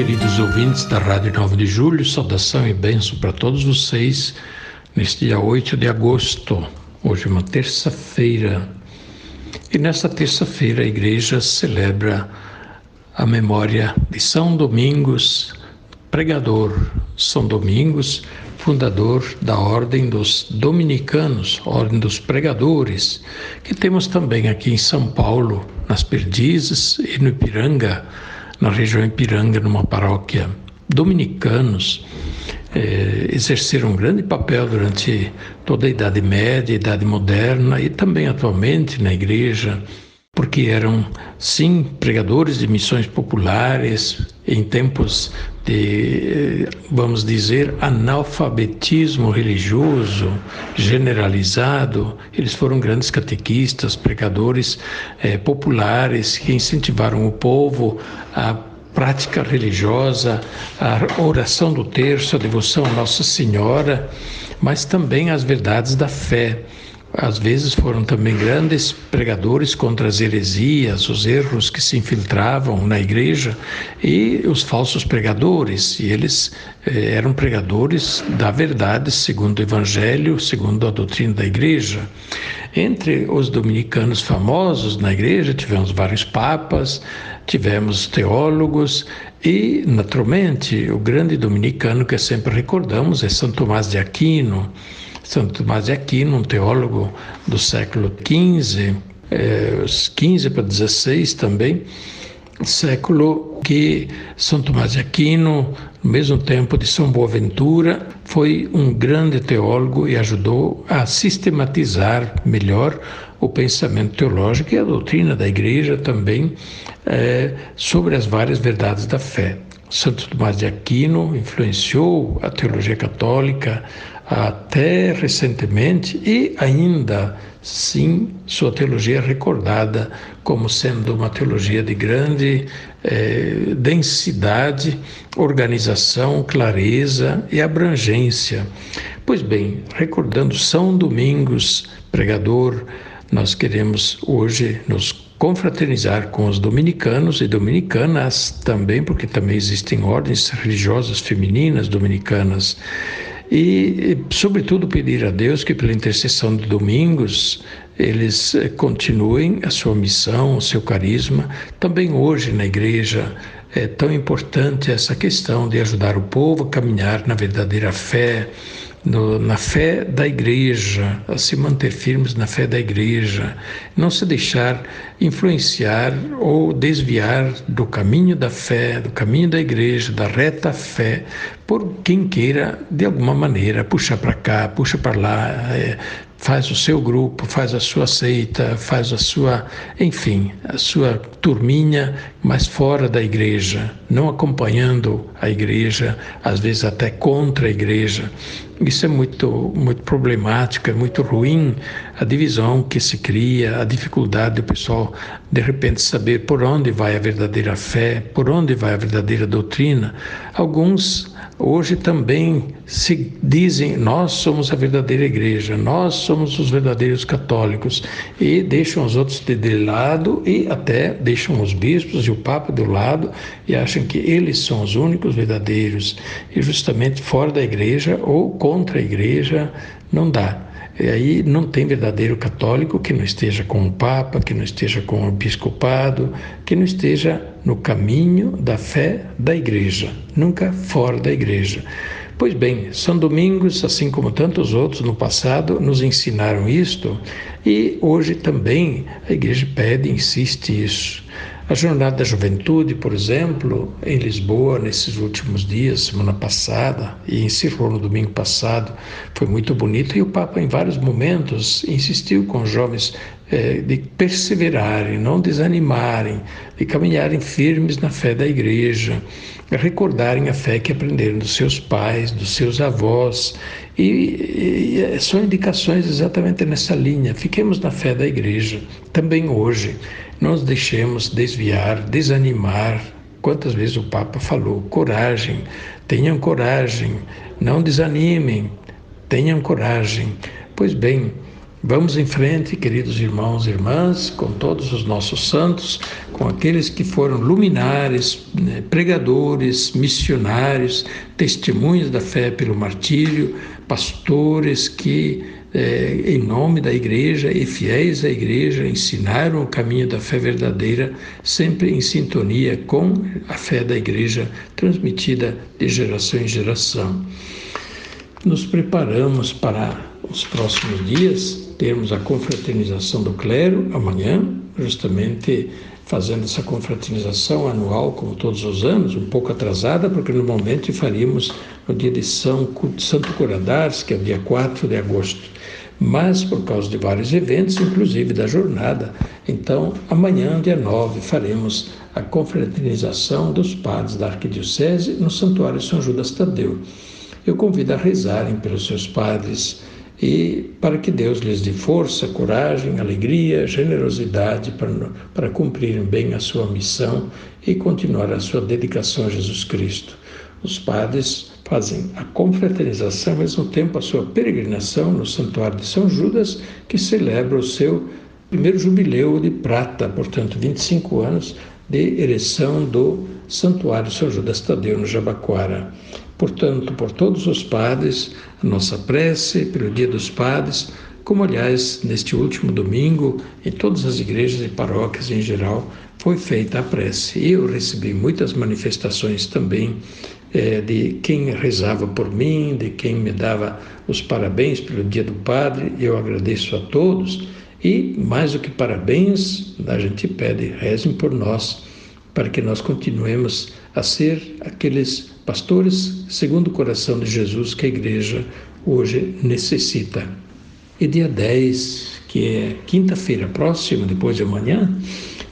Queridos ouvintes da Rádio 9 de Julho, saudação e bênção para todos vocês neste dia 8 de agosto, hoje é uma terça-feira. E nesta terça-feira a igreja celebra a memória de São Domingos, pregador. São Domingos, fundador da Ordem dos Dominicanos, Ordem dos Pregadores, que temos também aqui em São Paulo, nas Perdizes e no Ipiranga na região Ipiranga, numa paróquia, dominicanos eh, exerceram um grande papel durante toda a Idade Média, Idade Moderna e também atualmente na igreja, porque eram, sim, pregadores de missões populares em tempos de, vamos dizer, analfabetismo religioso generalizado. Eles foram grandes catequistas, pregadores eh, populares que incentivaram o povo a prática religiosa, a oração do terço, a devoção a Nossa Senhora, mas também as verdades da fé. Às vezes foram também grandes pregadores contra as heresias, os erros que se infiltravam na igreja e os falsos pregadores. E eles eh, eram pregadores da verdade, segundo o Evangelho, segundo a doutrina da igreja. Entre os dominicanos famosos na igreja, tivemos vários papas, tivemos teólogos e, naturalmente, o grande dominicano que sempre recordamos é São Tomás de Aquino. Santo Tomás de Aquino, um teólogo do século XV, eh, 15 para 16 também, século que São Tomás de Aquino, no mesmo tempo de São Boaventura, foi um grande teólogo e ajudou a sistematizar melhor o pensamento teológico e a doutrina da Igreja também eh, sobre as várias verdades da fé. Santo Tomás de Aquino influenciou a teologia católica até recentemente e ainda sim sua teologia é recordada como sendo uma teologia de grande eh, densidade, organização, clareza e abrangência. Pois bem, recordando São Domingos, pregador, nós queremos hoje nos confraternizar com os dominicanos e dominicanas também, porque também existem ordens religiosas femininas dominicanas. E, sobretudo, pedir a Deus que, pela intercessão de Domingos, eles eh, continuem a sua missão, o seu carisma. Também hoje na igreja é tão importante essa questão de ajudar o povo a caminhar na verdadeira fé, no, na fé da igreja, a se manter firmes na fé da igreja, não se deixar influenciar ou desviar do caminho da fé, do caminho da igreja, da reta fé, por quem queira, de alguma maneira, puxar para cá, puxa para lá, é, faz o seu grupo, faz a sua seita, faz a sua, enfim, a sua turminha, mas fora da igreja, não acompanhando a igreja, às vezes até contra a igreja. Isso é muito, muito problemático, é muito ruim a divisão que se cria, a dificuldade do pessoal de repente saber por onde vai a verdadeira fé, por onde vai a verdadeira doutrina. Alguns hoje também se dizem nós somos a verdadeira igreja, nós somos os verdadeiros católicos e deixam os outros de, de lado e até deixam os bispos e o papa do lado e acham que eles são os únicos verdadeiros e justamente fora da igreja ou contra a igreja não dá. E aí não tem verdadeiro católico que não esteja com o Papa, que não esteja com o episcopado, que não esteja no caminho da fé da igreja, nunca fora da igreja. Pois bem, São Domingos, assim como tantos outros no passado, nos ensinaram isto e hoje também a igreja pede, insiste isso. A Jornada da Juventude, por exemplo, em Lisboa, nesses últimos dias, semana passada, e encerrou no domingo passado, foi muito bonito. E o Papa, em vários momentos, insistiu com os jovens é, de perseverarem, não desanimarem, de caminharem firmes na fé da igreja, recordarem a fé que aprenderam dos seus pais, dos seus avós. E, e, são indicações exatamente nessa linha. Fiquemos na fé da igreja, também hoje. Não nos deixemos desviar, desanimar. Quantas vezes o Papa falou? Coragem, tenham coragem, não desanimem, tenham coragem. Pois bem, Vamos em frente, queridos irmãos e irmãs, com todos os nossos santos, com aqueles que foram luminares, né, pregadores, missionários, testemunhas da fé pelo martírio, pastores que, eh, em nome da igreja e fiéis à igreja, ensinaram o caminho da fé verdadeira, sempre em sintonia com a fé da igreja transmitida de geração em geração. Nos preparamos para os próximos dias termos a confraternização do clero amanhã, justamente fazendo essa confraternização anual, como todos os anos, um pouco atrasada, porque normalmente faríamos no dia de São Santo Curadars, que é o dia 4 de agosto. Mas por causa de vários eventos, inclusive da jornada, então amanhã, dia 9, faremos a confraternização dos padres da Arquidiocese no Santuário São Judas Tadeu. Eu convido a rezarem pelos seus padres, e para que Deus lhes dê força, coragem, alegria, generosidade para, para cumprirem bem a sua missão e continuar a sua dedicação a Jesus Cristo. Os padres fazem a confraternização, ao mesmo tempo a sua peregrinação no Santuário de São Judas, que celebra o seu primeiro jubileu de prata, portanto, 25 anos de ereção do Santuário São Judas Tadeu, no Jabaquara. Portanto, por todos os padres, a nossa prece pelo Dia dos Padres, como aliás neste último domingo, em todas as igrejas e paróquias em geral, foi feita a prece. Eu recebi muitas manifestações também é, de quem rezava por mim, de quem me dava os parabéns pelo Dia do Padre. Eu agradeço a todos. E, mais do que parabéns, a gente pede, rezem por nós, para que nós continuemos a ser aqueles pastores segundo o coração de Jesus que a igreja hoje necessita. E dia 10, que é quinta-feira próxima, depois de amanhã,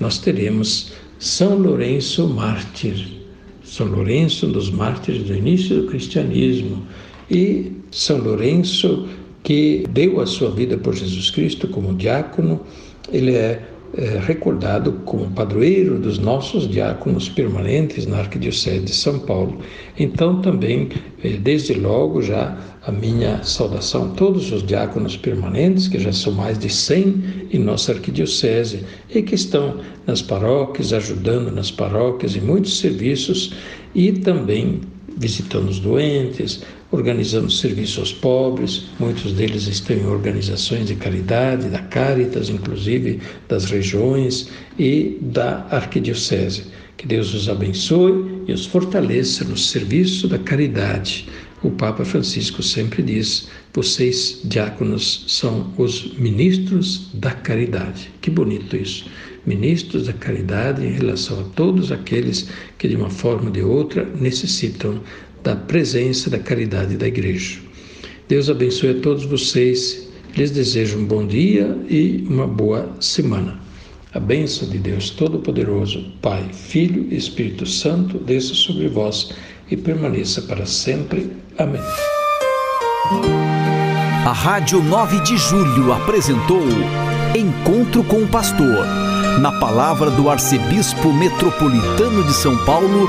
nós teremos São Lourenço Mártir. São Lourenço, um dos mártires do início do cristianismo. E São Lourenço, que deu a sua vida por Jesus Cristo como diácono, ele é é, recordado como padroeiro dos nossos diáconos permanentes na Arquidiocese de São Paulo. Então, também, é, desde logo, já a minha saudação a todos os diáconos permanentes, que já são mais de 100 em nossa Arquidiocese e que estão nas paróquias, ajudando nas paróquias em muitos serviços e também visitando os doentes, organizando serviço aos pobres, muitos deles estão em organizações de caridade, da Caritas, inclusive das regiões e da Arquidiocese. Que Deus os abençoe e os fortaleça no serviço da caridade. O Papa Francisco sempre diz: vocês, diáconos, são os ministros da caridade. Que bonito isso! Ministros da caridade em relação a todos aqueles que, de uma forma ou de outra, necessitam da presença da caridade da igreja. Deus abençoe a todos vocês. Lhes desejo um bom dia e uma boa semana. A bênção de Deus Todo-Poderoso, Pai, Filho e Espírito Santo, desça sobre vós e permaneça para sempre. Amém. A Rádio 9 de Julho apresentou Encontro com o Pastor, na palavra do Arcebispo Metropolitano de São Paulo